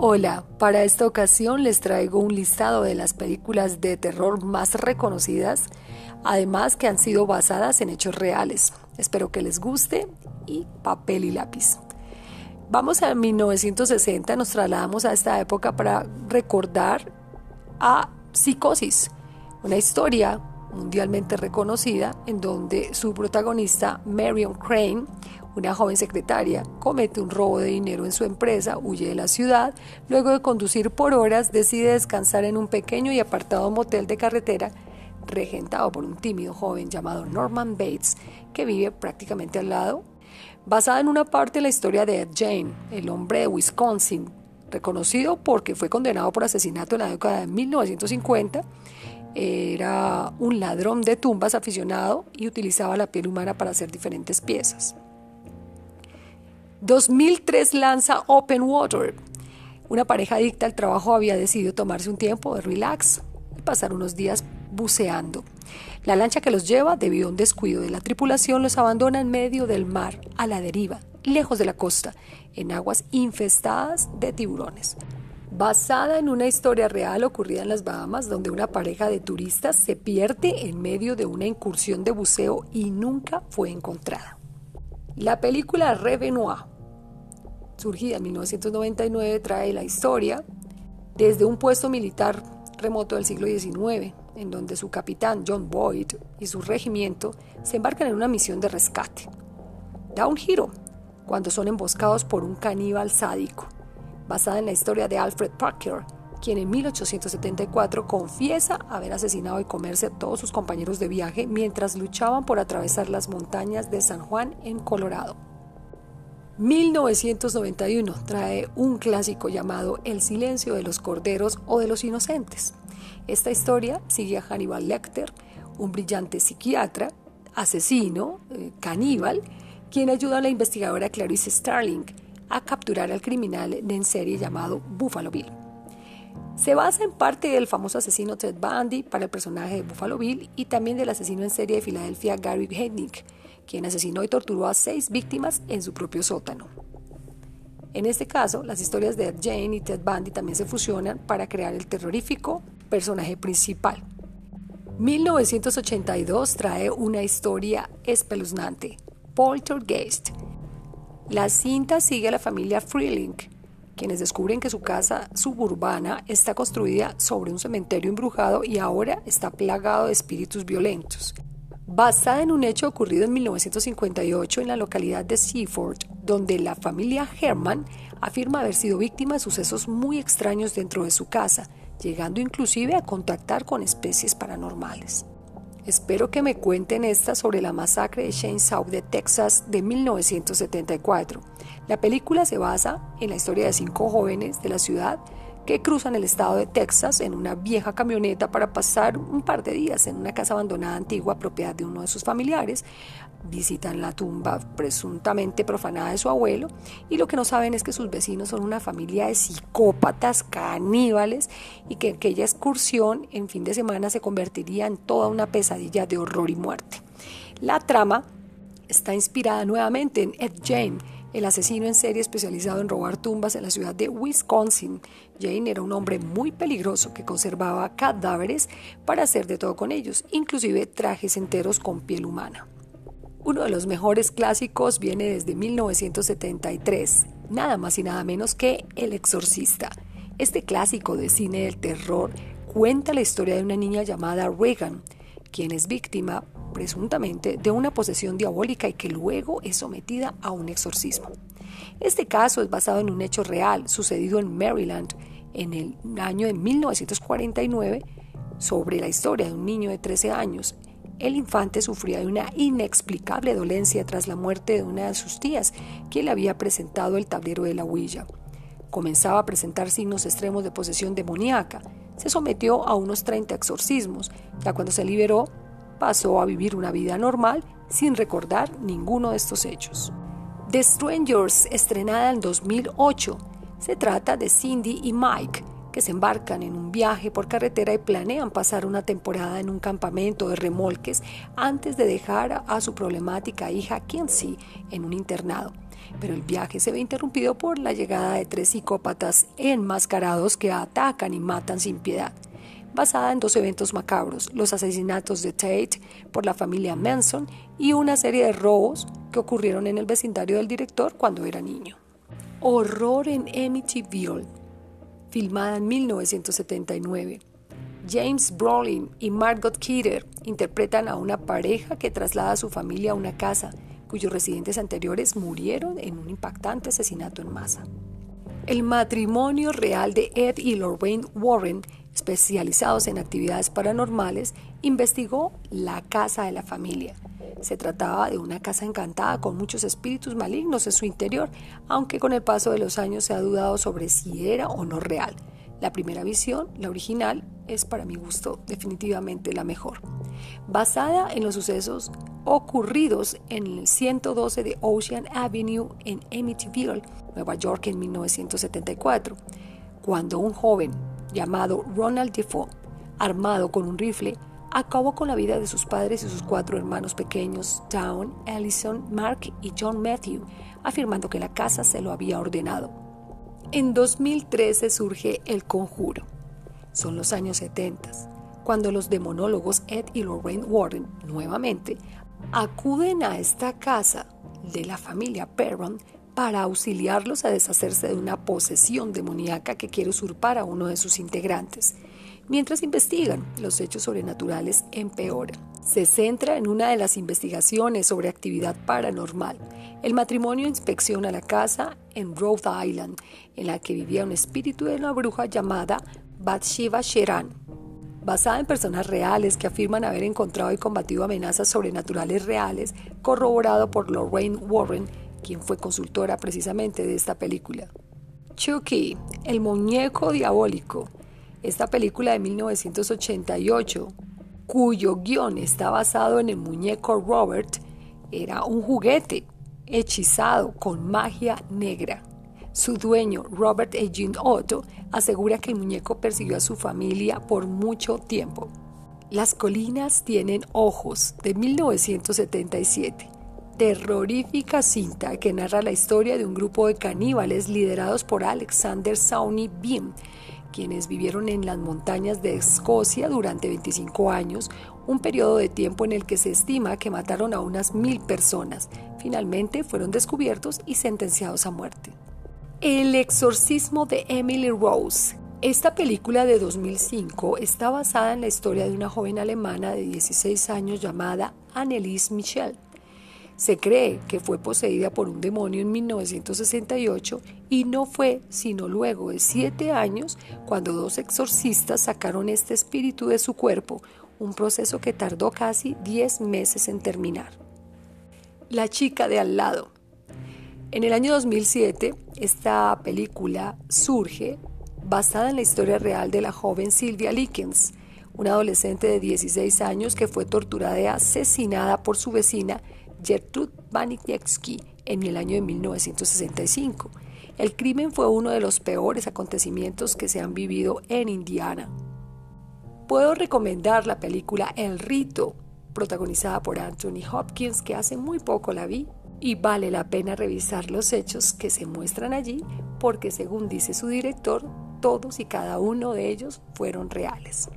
Hola, para esta ocasión les traigo un listado de las películas de terror más reconocidas, además que han sido basadas en hechos reales. Espero que les guste y papel y lápiz. Vamos a 1960, nos trasladamos a esta época para recordar a Psicosis, una historia mundialmente reconocida en donde su protagonista, Marion Crane, una joven secretaria, comete un robo de dinero en su empresa, huye de la ciudad, luego de conducir por horas decide descansar en un pequeño y apartado motel de carretera regentado por un tímido joven llamado Norman Bates, que vive prácticamente al lado, basada en una parte de la historia de Ed Jane, el hombre de Wisconsin, reconocido porque fue condenado por asesinato en la década de 1950 era un ladrón de tumbas aficionado y utilizaba la piel humana para hacer diferentes piezas. 2003 lanza Open Water. Una pareja adicta al trabajo había decidido tomarse un tiempo de relax y pasar unos días buceando. La lancha que los lleva, debido a un descuido de la tripulación, los abandona en medio del mar, a la deriva, lejos de la costa, en aguas infestadas de tiburones basada en una historia real ocurrida en las Bahamas, donde una pareja de turistas se pierde en medio de una incursión de buceo y nunca fue encontrada. La película Revenoir, surgida en 1999, trae la historia desde un puesto militar remoto del siglo XIX, en donde su capitán John Boyd y su regimiento se embarcan en una misión de rescate. Da un giro cuando son emboscados por un caníbal sádico basada en la historia de Alfred Parker, quien en 1874 confiesa haber asesinado y comerse a todos sus compañeros de viaje mientras luchaban por atravesar las montañas de San Juan en Colorado. 1991 trae un clásico llamado El silencio de los corderos o de los inocentes. Esta historia sigue a Hannibal Lecter, un brillante psiquiatra, asesino, eh, caníbal, quien ayuda a la investigadora Clarice Starling, a capturar al criminal de en serie llamado Buffalo Bill. Se basa en parte del famoso asesino Ted Bundy para el personaje de Buffalo Bill y también del asesino en serie de Filadelfia Gary Hednick, quien asesinó y torturó a seis víctimas en su propio sótano. En este caso, las historias de Jane y Ted Bundy también se fusionan para crear el terrorífico personaje principal. 1982 trae una historia espeluznante, Poltergeist, la cinta sigue a la familia Freeling, quienes descubren que su casa suburbana está construida sobre un cementerio embrujado y ahora está plagado de espíritus violentos. Basada en un hecho ocurrido en 1958 en la localidad de Seaford, donde la familia Herman afirma haber sido víctima de sucesos muy extraños dentro de su casa, llegando inclusive a contactar con especies paranormales. Espero que me cuenten esta sobre la masacre de Shane South de Texas de 1974. La película se basa en la historia de cinco jóvenes de la ciudad que cruzan el estado de Texas en una vieja camioneta para pasar un par de días en una casa abandonada antigua propiedad de uno de sus familiares. Visitan la tumba presuntamente profanada de su abuelo y lo que no saben es que sus vecinos son una familia de psicópatas caníbales y que aquella excursión en fin de semana se convertiría en toda una pesadilla de horror y muerte. La trama está inspirada nuevamente en Ed Jane, el asesino en serie especializado en robar tumbas en la ciudad de Wisconsin. Jane era un hombre muy peligroso que conservaba cadáveres para hacer de todo con ellos, inclusive trajes enteros con piel humana. Uno de los mejores clásicos viene desde 1973, nada más y nada menos que El Exorcista. Este clásico de cine del terror cuenta la historia de una niña llamada Regan, quien es víctima presuntamente de una posesión diabólica y que luego es sometida a un exorcismo. Este caso es basado en un hecho real sucedido en Maryland en el año de 1949 sobre la historia de un niño de 13 años. El infante sufría de una inexplicable dolencia tras la muerte de una de sus tías, quien le había presentado el tablero de la huilla. Comenzaba a presentar signos extremos de posesión demoníaca. Se sometió a unos 30 exorcismos. Ya cuando se liberó, pasó a vivir una vida normal sin recordar ninguno de estos hechos. The Strangers, estrenada en 2008, se trata de Cindy y Mike, que se embarcan en un viaje por carretera y planean pasar una temporada en un campamento de remolques antes de dejar a su problemática hija Kinsey en un internado. Pero el viaje se ve interrumpido por la llegada de tres psicópatas enmascarados que atacan y matan sin piedad basada en dos eventos macabros, los asesinatos de Tate por la familia Manson y una serie de robos que ocurrieron en el vecindario del director cuando era niño. Horror en Amityville, filmada en 1979. James Brolin y Margot Kidder interpretan a una pareja que traslada a su familia a una casa cuyos residentes anteriores murieron en un impactante asesinato en masa. El matrimonio real de Ed y Lorraine Warren, especializados en actividades paranormales, investigó la casa de la familia. Se trataba de una casa encantada con muchos espíritus malignos en su interior, aunque con el paso de los años se ha dudado sobre si era o no real. La primera visión, la original, es para mi gusto definitivamente la mejor. Basada en los sucesos ocurridos en el 112 de Ocean Avenue en Amityville, Nueva York en 1974, cuando un joven llamado Ronald Defoe, armado con un rifle, acabó con la vida de sus padres y sus cuatro hermanos pequeños, Town, Allison, Mark y John Matthew, afirmando que la casa se lo había ordenado. En 2013 surge El Conjuro. Son los años 70, cuando los demonólogos Ed y Lorraine Warren, nuevamente, acuden a esta casa de la familia Perron para auxiliarlos a deshacerse de una posesión demoníaca que quiere usurpar a uno de sus integrantes. Mientras investigan, los hechos sobrenaturales empeoran. Se centra en una de las investigaciones sobre actividad paranormal. El matrimonio inspecciona la casa en Rhode Island, en la que vivía un espíritu de una bruja llamada Bathsheba Sheran, basada en personas reales que afirman haber encontrado y combatido amenazas sobrenaturales reales, corroborado por Lorraine Warren, quien fue consultora precisamente de esta película. Chucky, el muñeco diabólico, esta película de 1988, cuyo guion está basado en el muñeco Robert, era un juguete hechizado con magia negra. Su dueño, Robert Eugene Otto, asegura que el muñeco persiguió a su familia por mucho tiempo. Las colinas tienen ojos, de 1977. Terrorífica cinta que narra la historia de un grupo de caníbales liderados por Alexander Sawney Beam, quienes vivieron en las montañas de Escocia durante 25 años, un periodo de tiempo en el que se estima que mataron a unas mil personas. Finalmente fueron descubiertos y sentenciados a muerte. El exorcismo de Emily Rose. Esta película de 2005 está basada en la historia de una joven alemana de 16 años llamada Annelies Michel se cree que fue poseída por un demonio en 1968 y no fue sino luego de siete años cuando dos exorcistas sacaron este espíritu de su cuerpo, un proceso que tardó casi 10 meses en terminar. La chica de al lado. En el año 2007, esta película surge basada en la historia real de la joven Sylvia Likens, una adolescente de 16 años que fue torturada y asesinada por su vecina Gertrude Banniewski en el año de 1965. El crimen fue uno de los peores acontecimientos que se han vivido en Indiana. Puedo recomendar la película El Rito, protagonizada por Anthony Hopkins, que hace muy poco la vi, y vale la pena revisar los hechos que se muestran allí, porque según dice su director, todos y cada uno de ellos fueron reales.